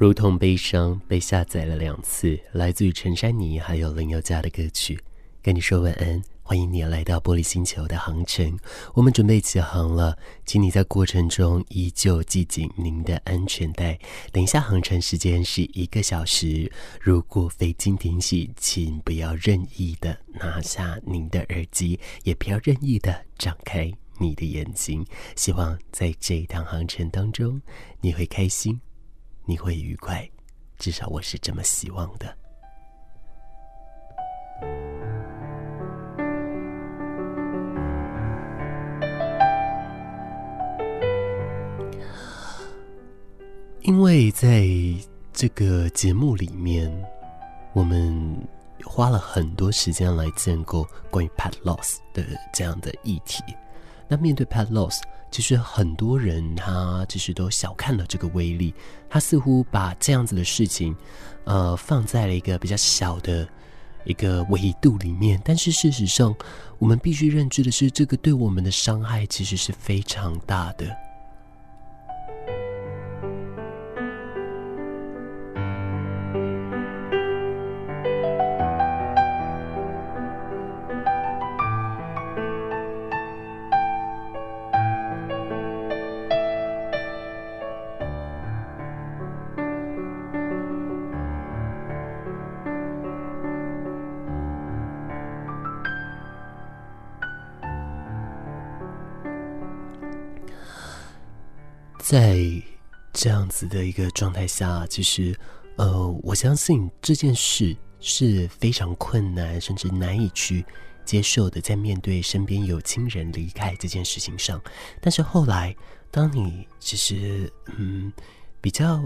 如同悲伤被下载了两次，来自于陈珊妮还有林宥嘉的歌曲，跟你说晚安。欢迎你来到玻璃星球的航程，我们准备起航了，请你在过程中依旧系紧您的安全带。等一下航程时间是一个小时，如果飞机停息，请不要任意的拿下您的耳机，也不要任意的张开你的眼睛。希望在这一趟航程当中，你会开心。你会愉快，至少我是这么希望的。因为在这个节目里面，我们花了很多时间来建构关于 pet loss 的这样的议题。那面对 pat loss，其实很多人他其实都小看了这个威力，他似乎把这样子的事情，呃，放在了一个比较小的一个维度里面。但是事实上，我们必须认知的是，这个对我们的伤害其实是非常大的。在这样子的一个状态下，其实，呃，我相信这件事是非常困难，甚至难以去接受的。在面对身边有亲人离开这件事情上，但是后来，当你其实，嗯，比较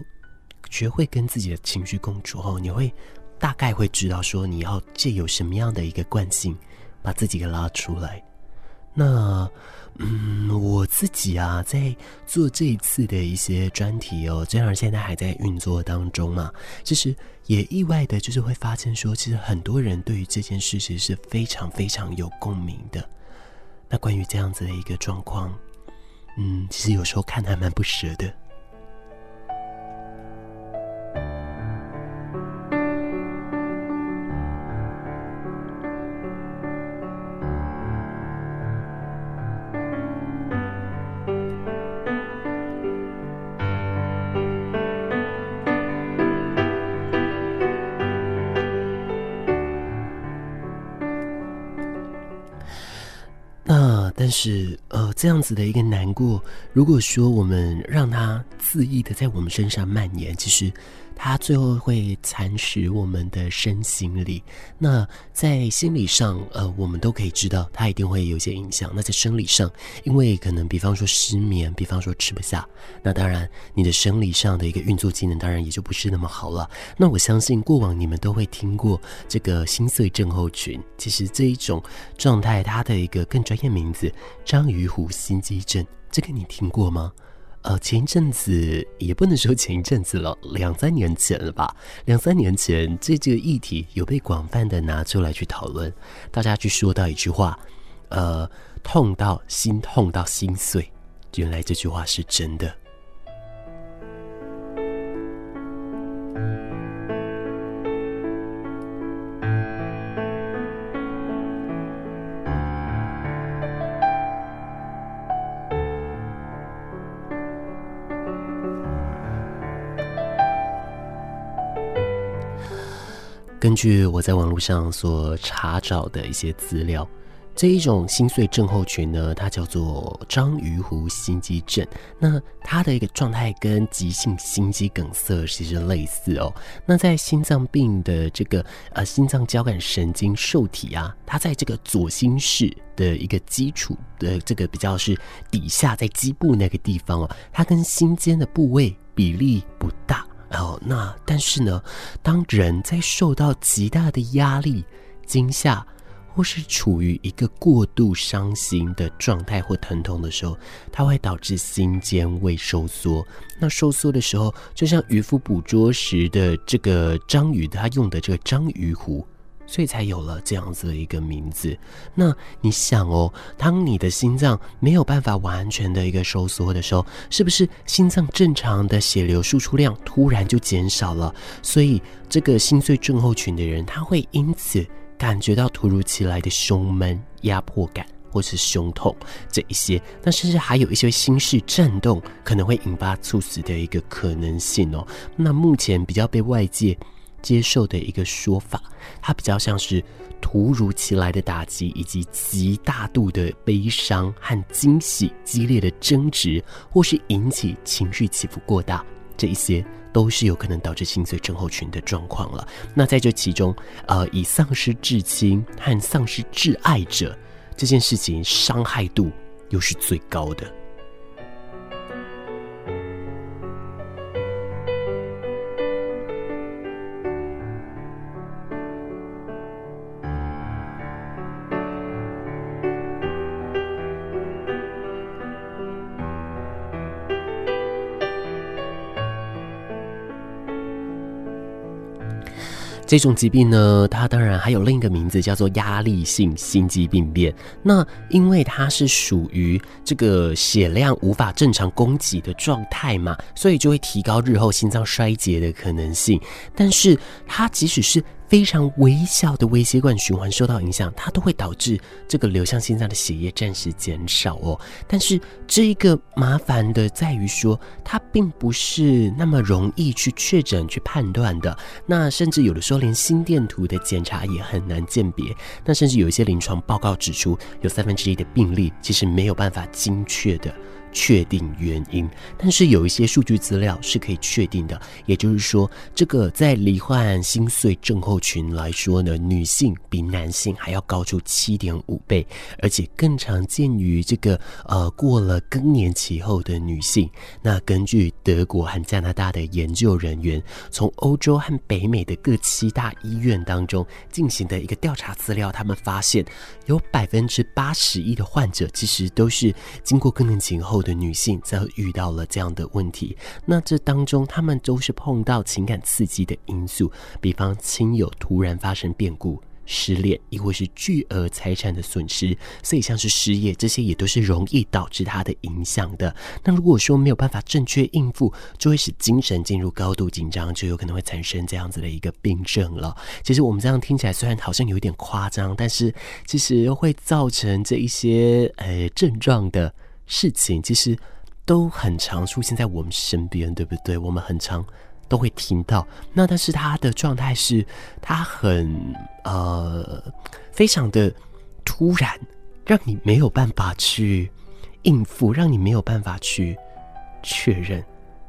学会跟自己的情绪共处后，你会大概会知道说，你要借由什么样的一个惯性，把自己给拉出来。那。嗯，我自己啊，在做这一次的一些专题哦，虽然现在还在运作当中嘛，其实也意外的，就是会发现说，其实很多人对于这件事情是非常非常有共鸣的。那关于这样子的一个状况，嗯，其实有时候看还蛮不舍的。是，呃，这样子的一个难过，如果说我们让它恣意的在我们身上蔓延，其实。它最后会蚕食我们的身心里。那在心理上，呃，我们都可以知道，它一定会有些影响。那在生理上，因为可能，比方说失眠，比方说吃不下，那当然你的生理上的一个运作机能，当然也就不是那么好了。那我相信过往你们都会听过这个心碎症候群。其实这一种状态，它的一个更专业名字——章鱼湖心肌症，这个你听过吗？呃，前一阵子也不能说前一阵子了，两三年前了吧？两三年前，这这个议题有被广泛的拿出来去讨论，大家去说到一句话，呃，痛到心痛到心碎，原来这句话是真的。根据我在网络上所查找的一些资料，这一种心碎症候群呢，它叫做章鱼湖心肌症。那它的一个状态跟急性心肌梗塞其实类似哦。那在心脏病的这个呃心脏交感神经受体啊，它在这个左心室的一个基础的这个比较是底下，在基部那个地方哦，它跟心尖的部位比例不大。哦，那但是呢，当人在受到极大的压力、惊吓，或是处于一个过度伤心的状态或疼痛的时候，它会导致心尖位收缩。那收缩的时候，就像渔夫捕捉时的这个章鱼，它用的这个章鱼壶所以才有了这样子的一个名字。那你想哦，当你的心脏没有办法完全的一个收缩的时候，是不是心脏正常的血流输出量突然就减少了？所以这个心碎症候群的人，他会因此感觉到突如其来的胸闷、压迫感，或是胸痛这一些。那甚至还有一些心室震动，可能会引发猝死的一个可能性哦。那目前比较被外界接受的一个说法，它比较像是突如其来的打击，以及极大度的悲伤和惊喜、激烈的争执，或是引起情绪起伏过大，这一些都是有可能导致心碎症候群的状况了。那在这其中，呃，以丧失至亲和丧失挚爱者这件事情，伤害度又是最高的。这种疾病呢，它当然还有另一个名字，叫做压力性心肌病变。那因为它是属于这个血量无法正常供给的状态嘛，所以就会提高日后心脏衰竭的可能性。但是它即使是非常微小的微血管循环受到影响，它都会导致这个流向心脏的血液暂时减少哦。但是这一个麻烦的在于说，它并不是那么容易去确诊、去判断的。那甚至有的时候连心电图的检查也很难鉴别。那甚至有一些临床报告指出，有三分之一的病例其实没有办法精确的。确定原因，但是有一些数据资料是可以确定的，也就是说，这个在罹患心碎症候群来说呢，女性比男性还要高出七点五倍，而且更常见于这个呃过了更年期后的女性。那根据德国和加拿大的研究人员从欧洲和北美的各七大医院当中进行的一个调查资料，他们发现有百分之八十一的患者其实都是经过更年期后。的女性则遇到了这样的问题，那这当中她们都是碰到情感刺激的因素，比方亲友突然发生变故、失恋，亦或是巨额财产的损失，所以像是失业这些也都是容易导致她的影响的。那如果说没有办法正确应付，就会使精神进入高度紧张，就有可能会产生这样子的一个病症了。其实我们这样听起来虽然好像有点夸张，但是其实会造成这一些呃症状的。事情其实都很常出现在我们身边，对不对？我们很常都会听到。那但是他的状态是，他很呃，非常的突然，让你没有办法去应付，让你没有办法去确认。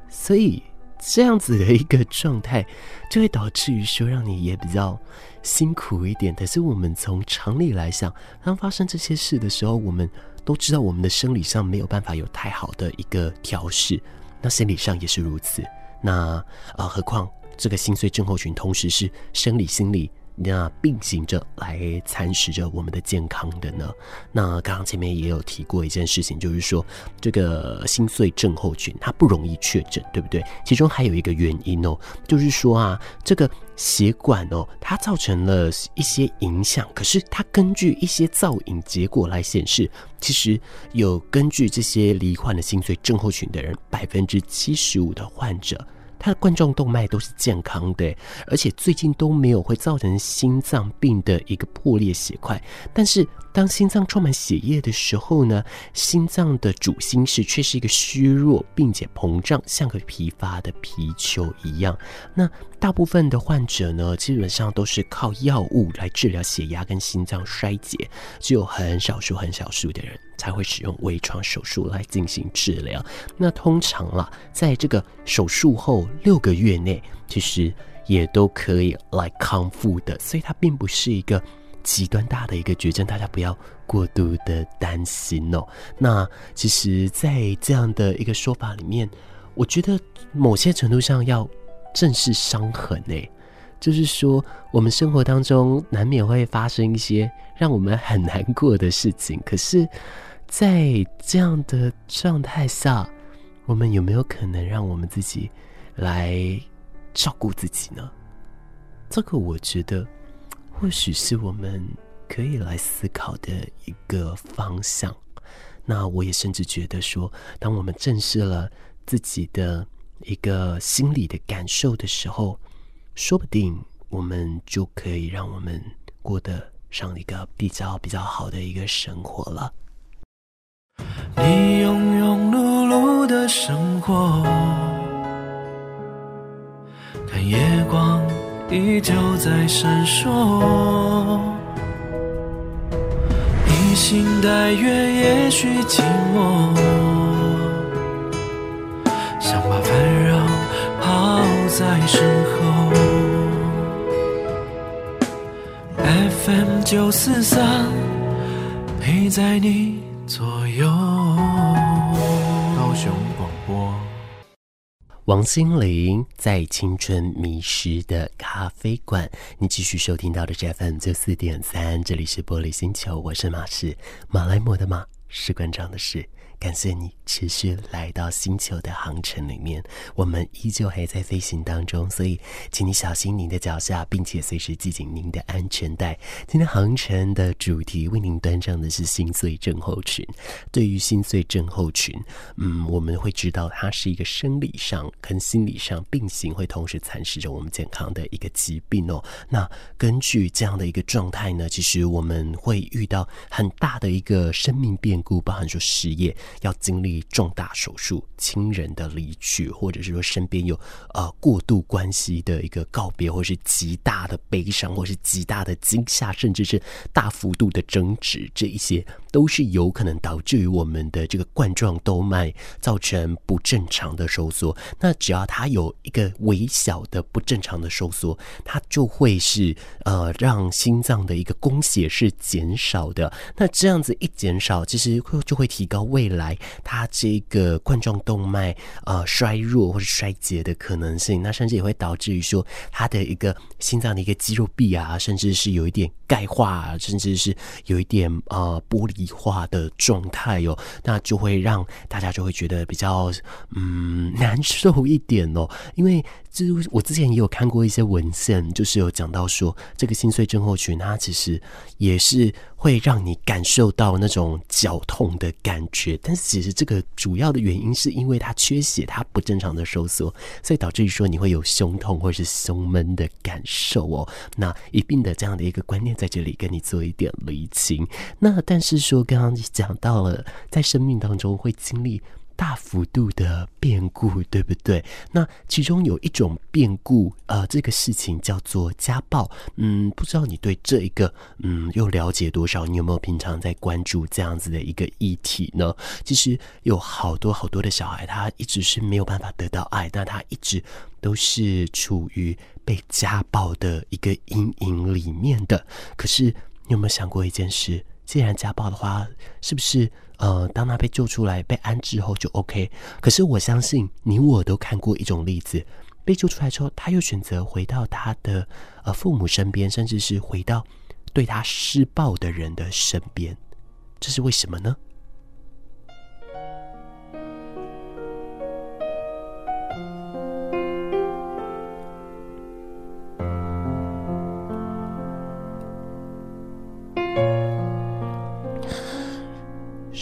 所以这样子的一个状态，就会导致于说，让你也比较辛苦一点。可是我们从常理来想，当发生这些事的时候，我们。都知道我们的生理上没有办法有太好的一个调试，那心理上也是如此。那呃，何况这个心碎症候群同时是生理、心理。那并行着来蚕食着我们的健康的呢？那刚刚前面也有提过一件事情，就是说这个心碎症候群它不容易确诊，对不对？其中还有一个原因哦，就是说啊，这个血管哦，它造成了一些影响，可是它根据一些造影结果来显示，其实有根据这些罹患的心碎症候群的人，百分之七十五的患者。他的冠状动脉都是健康的，而且最近都没有会造成心脏病的一个破裂血块。但是当心脏充满血液的时候呢，心脏的主心室却是一个虚弱并且膨胀，像个疲乏的皮球一样。那大部分的患者呢，基本上都是靠药物来治疗血压跟心脏衰竭，只有很少数很少数的人才会使用微创手术来进行治疗。那通常啦，在这个手术后六个月内，其实也都可以来康复的，所以它并不是一个极端大的一个绝症，大家不要过度的担心哦。那其实，在这样的一个说法里面，我觉得某些程度上要正是伤痕诶，就是说，我们生活当中难免会发生一些让我们很难过的事情，可是，在这样的状态下，我们有没有可能让我们自己来照顾自己呢？这个我觉得或许是我们可以来思考的一个方向。那我也甚至觉得说，当我们正视了自己的一个心理的感受的时候，说不定我们就可以让我们过得上一个比较比较好的一个生活了。你庸庸碌碌的生活，看夜光依旧在闪烁，披星戴月也许寂寞，在身后。FM 九四三陪在你左右。高雄广播，王心凌在《青春迷失的咖啡馆》，你继续收听到的是 FM 九四点三，这里是玻璃星球，我是马士，马来貘的马，士官长的士。感谢你持续来到星球的航程里面，我们依旧还在飞行当中，所以请你小心您的脚下，并且随时系紧您的安全带。今天航程的主题为您端上的是心碎症候群。对于心碎症候群，嗯，我们会知道它是一个生理上跟心理上并行，会同时蚕食着我们健康的一个疾病哦。那根据这样的一个状态呢，其实我们会遇到很大的一个生命变故，包含说失业。要经历重大手术、亲人的离去，或者是说身边有呃过度关系的一个告别，或是极大的悲伤，或是极大的惊吓，甚至是大幅度的争执，这一些都是有可能导致于我们的这个冠状动脉造成不正常的收缩。那只要它有一个微小的不正常的收缩，它就会是呃让心脏的一个供血是减少的。那这样子一减少，其实会就会提高未来。它这个冠状动脉呃衰弱或者衰竭的可能性，那甚至也会导致于说它的一个心脏的一个肌肉壁啊，甚至是有一点钙化，甚至是有一点呃剥离化的状态哦，那就会让大家就会觉得比较嗯难受一点哦，因为。就是我之前也有看过一些文献，就是有讲到说，这个心碎症候群它其实也是会让你感受到那种绞痛的感觉，但是其实这个主要的原因是因为它缺血，它不正常的收缩，所以导致于说你会有胸痛或者是胸闷的感受哦。那一并的这样的一个观念在这里跟你做一点厘清。那但是说刚刚讲到了，在生命当中会经历。大幅度的变故，对不对？那其中有一种变故，呃，这个事情叫做家暴。嗯，不知道你对这一个，嗯，又了解多少？你有没有平常在关注这样子的一个议题呢？其实有好多好多的小孩，他一直是没有办法得到爱，但他一直都是处于被家暴的一个阴影里面的。可是，你有没有想过一件事？既然家暴的话，是不是？呃，当他被救出来、被安置后就 OK。可是我相信你我都看过一种例子，被救出来之后，他又选择回到他的呃父母身边，甚至是回到对他施暴的人的身边，这是为什么呢？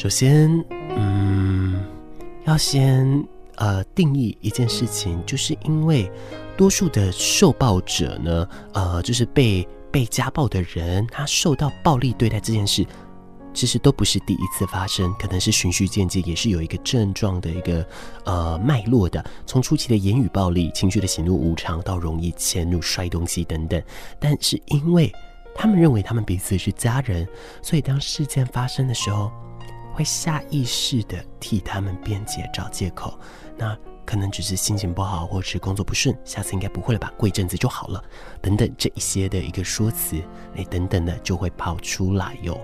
首先，嗯，要先呃定义一件事情，就是因为多数的受暴者呢，呃，就是被被家暴的人，他受到暴力对待这件事，其实都不是第一次发生，可能是循序渐进，也是有一个症状的一个呃脉络的，从初期的言语暴力、情绪的喜怒无常，到容易迁怒、摔东西等等，但是因为他们认为他们彼此是家人，所以当事件发生的时候。会下意识的替他们辩解、找借口，那可能只是心情不好，或是工作不顺，下次应该不会了吧，过一阵子就好了，等等这一些的一个说辞，哎，等等的就会跑出来哟。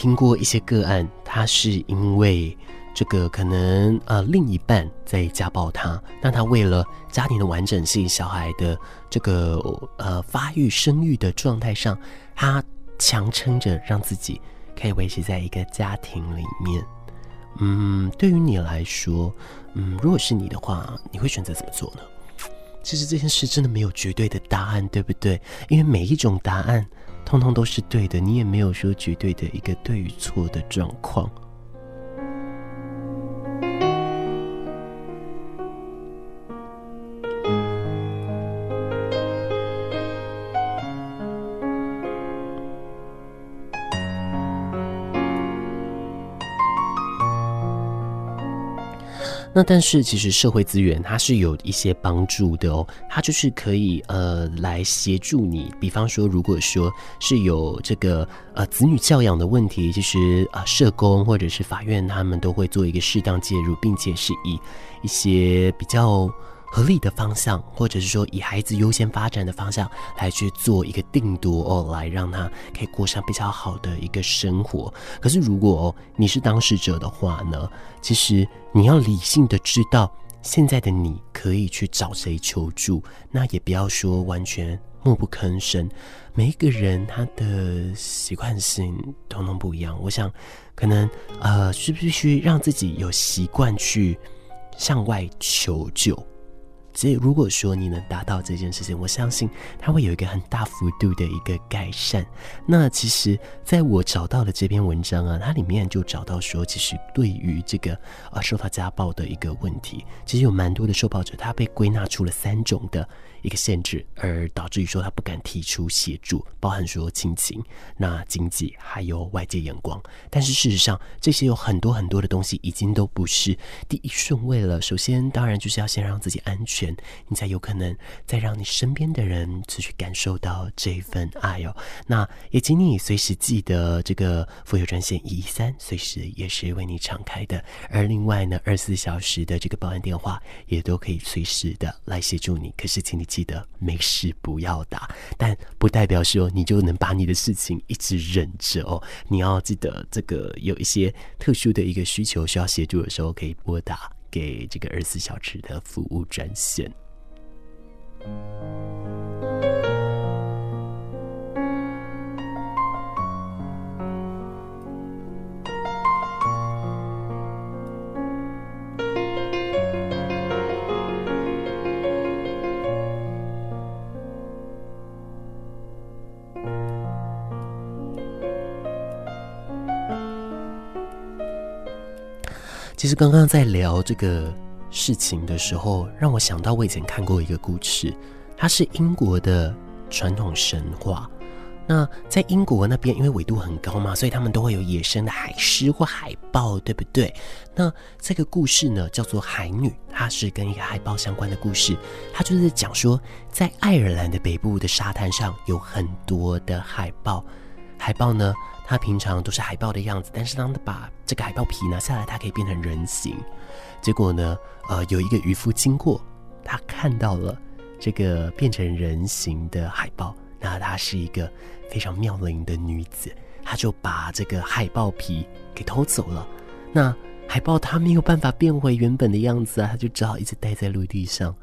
听过一些个案，他是因为这个可能呃另一半在家暴他，那他为了家庭的完整性、小孩的这个呃发育生育的状态上，他强撑着让自己可以维持在一个家庭里面。嗯，对于你来说，嗯，如果是你的话，你会选择怎么做呢？其实这件事真的没有绝对的答案，对不对？因为每一种答案。通通都是对的，你也没有说绝对的一个对与错的状况。那但是其实社会资源它是有一些帮助的哦，它就是可以呃来协助你，比方说如果说是有这个呃子女教养的问题，其实啊社工或者是法院他们都会做一个适当介入，并且是以一些比较。合理的方向，或者是说以孩子优先发展的方向来去做一个定夺哦，来让他可以过上比较好的一个生活。可是如果哦你是当事者的话呢，其实你要理性的知道，现在的你可以去找谁求助，那也不要说完全默不吭声。每一个人他的习惯性统统不一样，我想可能呃是必须让自己有习惯去向外求救。所以，如果说你能达到这件事情，我相信它会有一个很大幅度的一个改善。那其实，在我找到的这篇文章啊，它里面就找到说，其实对于这个啊受到家暴的一个问题，其实有蛮多的受暴者，他被归纳出了三种的。一个限制，而导致于说他不敢提出协助，包含说亲情、那经济还有外界眼光。但是事实上，这些有很多很多的东西已经都不是第一顺位了。首先，当然就是要先让自己安全，你才有可能再让你身边的人去感受到这份爱哦。那也请你随时记得这个妇幼专线一一三，随时也是为你敞开的。而另外呢，二十四小时的这个报案电话也都可以随时的来协助你。可是，请你。记得没事不要打，但不代表说你就能把你的事情一直忍着哦。你要记得，这个有一些特殊的一个需求需要协助的时候，可以拨打给这个二十四小时的服务专线。实刚刚在聊这个事情的时候，让我想到我以前看过一个故事，它是英国的传统神话。那在英国那边，因为纬度很高嘛，所以他们都会有野生的海狮或海豹，对不对？那这个故事呢，叫做《海女》，它是跟一个海豹相关的故事。它就是讲说，在爱尔兰的北部的沙滩上有很多的海豹，海豹呢。它平常都是海豹的样子，但是当他把这个海豹皮拿下来，它可以变成人形。结果呢，呃，有一个渔夫经过，他看到了这个变成人形的海豹，那她是一个非常妙龄的女子，他就把这个海豹皮给偷走了。那海豹它没有办法变回原本的样子啊，它就只好一直待在陆地上。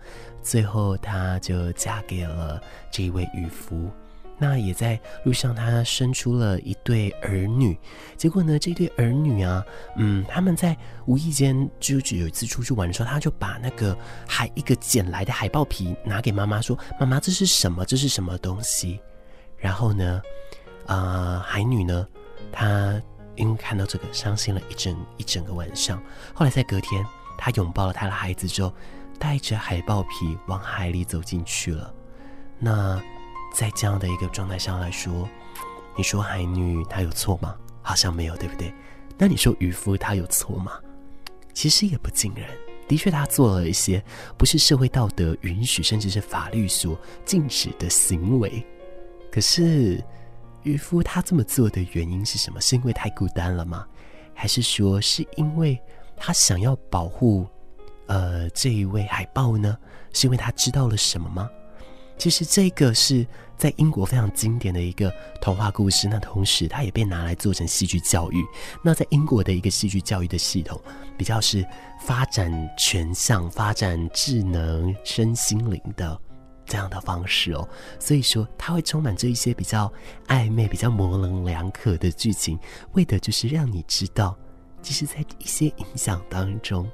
最后，她就嫁给了这一位渔夫。那也在路上，他生出了一对儿女。结果呢，这对儿女啊，嗯，他们在无意间就有一次出去玩的时候，他就把那个海一个捡来的海豹皮拿给妈妈说：“妈妈，这是什么？这是什么东西？”然后呢，啊、海女呢，她因为看到这个，伤心了一整一整个晚上。后来在隔天，她拥抱了她的孩子之后，带着海豹皮往海里走进去了。那。在这样的一个状态下来说，你说海女她有错吗？好像没有，对不对？那你说渔夫他有错吗？其实也不尽然。的确，他做了一些不是社会道德允许，甚至是法律所禁止的行为。可是，渔夫他这么做的原因是什么？是因为太孤单了吗？还是说是因为他想要保护呃这一位海豹呢？是因为他知道了什么吗？其实这个是在英国非常经典的一个童话故事，那同时它也被拿来做成戏剧教育。那在英国的一个戏剧教育的系统，比较是发展全向、发展智能、身心灵的这样的方式哦。所以说，它会充满着一些比较暧昧、比较模棱两可的剧情，为的就是让你知道，其实，在一些影响当中，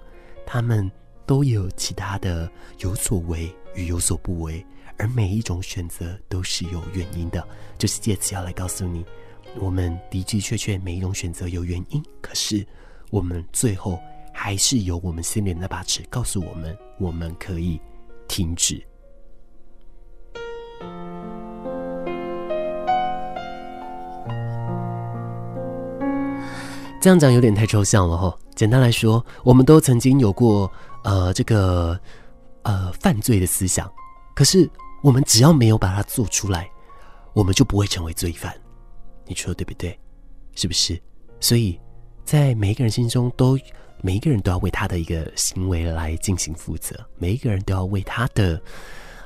他们都有其他的有所为与有所不为。而每一种选择都是有原因的，就是借此要来告诉你，我们的的确确每一种选择有原因，可是我们最后还是有我们心里那把尺告诉我们，我们可以停止。这样讲有点太抽象了哈。简单来说，我们都曾经有过呃这个呃犯罪的思想，可是。我们只要没有把它做出来，我们就不会成为罪犯。你说对不对？是不是？所以，在每一个人心中都，每一个人都要为他的一个行为来进行负责。每一个人都要为他的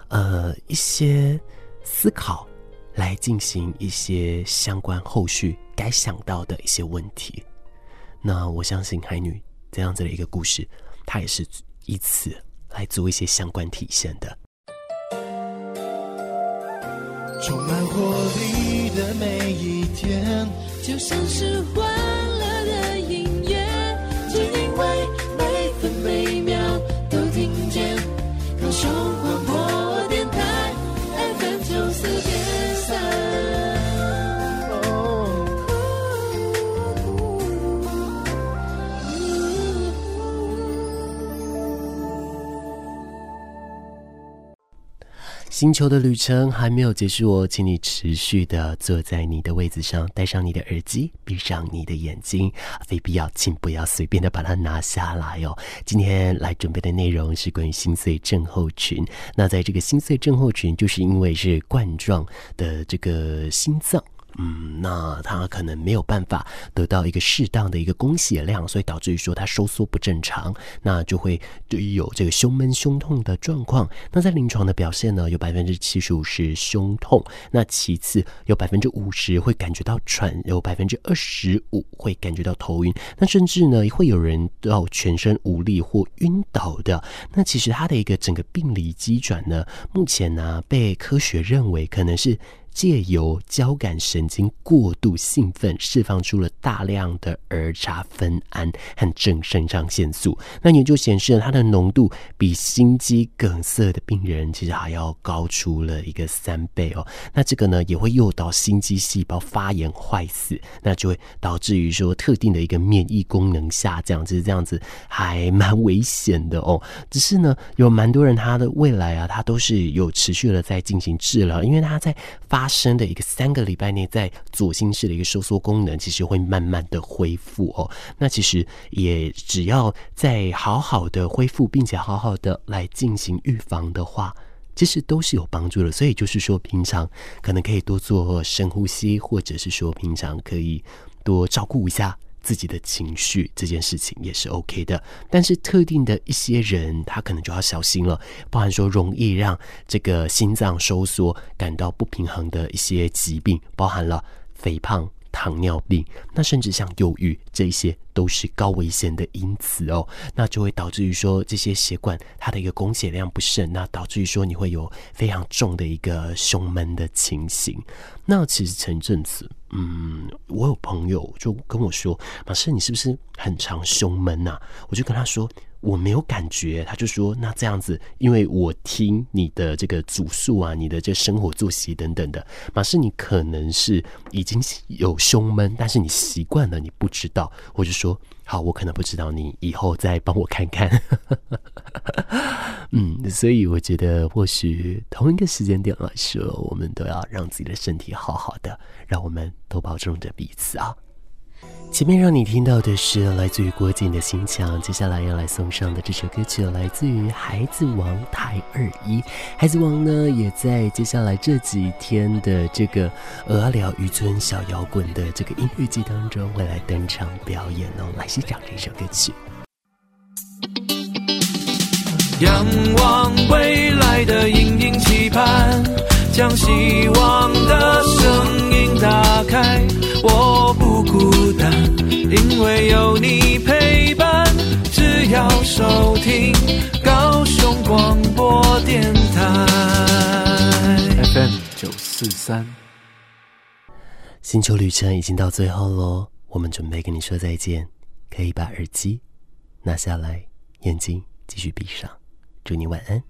呃一些思考来进行一些相关后续该想到的一些问题。那我相信海女这样子的一个故事，它也是以此来做一些相关体现的。充满活力的每一天，就像是欢星球的旅程还没有结束哦，请你持续的坐在你的位置上，戴上你的耳机，闭上你的眼睛，非必要请不要随便的把它拿下来哦。今天来准备的内容是关于心碎症候群。那在这个心碎症候群，就是因为是冠状的这个心脏。嗯，那他可能没有办法得到一个适当的一个供血量，所以导致于说他收缩不正常，那就会对于有这个胸闷、胸痛的状况。那在临床的表现呢，有百分之七十五是胸痛，那其次有百分之五十会感觉到喘，有百分之二十五会感觉到头晕，那甚至呢会有人到全身无力或晕倒的。那其实他的一个整个病理机转呢，目前呢被科学认为可能是。借由交感神经过度兴奋，释放出了大量的儿茶酚胺和正肾上腺素。那研究显示了，它的浓度比心肌梗塞的病人其实还要高出了一个三倍哦。那这个呢，也会诱导心肌细胞发炎坏死，那就会导致于说特定的一个免疫功能下降，就是这样子，还蛮危险的哦。只是呢，有蛮多人他的未来啊，他都是有持续的在进行治疗，因为他在发。发生的一个三个礼拜内，在左心室的一个收缩功能，其实会慢慢的恢复哦。那其实也只要在好好的恢复，并且好好的来进行预防的话，其实都是有帮助的。所以就是说，平常可能可以多做深呼吸，或者是说平常可以多照顾一下。自己的情绪这件事情也是 OK 的，但是特定的一些人，他可能就要小心了，包含说容易让这个心脏收缩感到不平衡的一些疾病，包含了肥胖。糖尿病，那甚至像忧郁，这些都是高危险的因子哦。那就会导致于说这些血管它的一个供血量不甚，那导致于说你会有非常重的一个胸闷的情形。那其实前阵子，嗯，我有朋友就跟我说：“马师，你是不是很常胸闷呐？”我就跟他说。我没有感觉，他就说，那这样子，因为我听你的这个主诉啊，你的这生活作息等等的，马氏你可能是已经有胸闷，但是你习惯了，你不知道。我就说好，我可能不知道，你以后再帮我看看。嗯，所以我觉得或许同一个时间点来说，我们都要让自己的身体好好的，让我们都保重着彼此啊。前面让你听到的是来自于郭静的心墙，接下来要来送上的这首歌曲来自于孩子王台二一。孩子王呢，也在接下来这几天的这个鹅寮渔村小摇滚的这个音乐季当中会来登场表演哦。来欣赏这首歌曲。仰望未来的隐隐期盼，将希望的声音打开。我不孤单，因为有你陪伴。只要收听高雄广播电台 FM 九四三。星球旅程已经到最后喽，我们准备跟你说再见，可以把耳机拿下来，眼睛继续闭上。祝你晚安。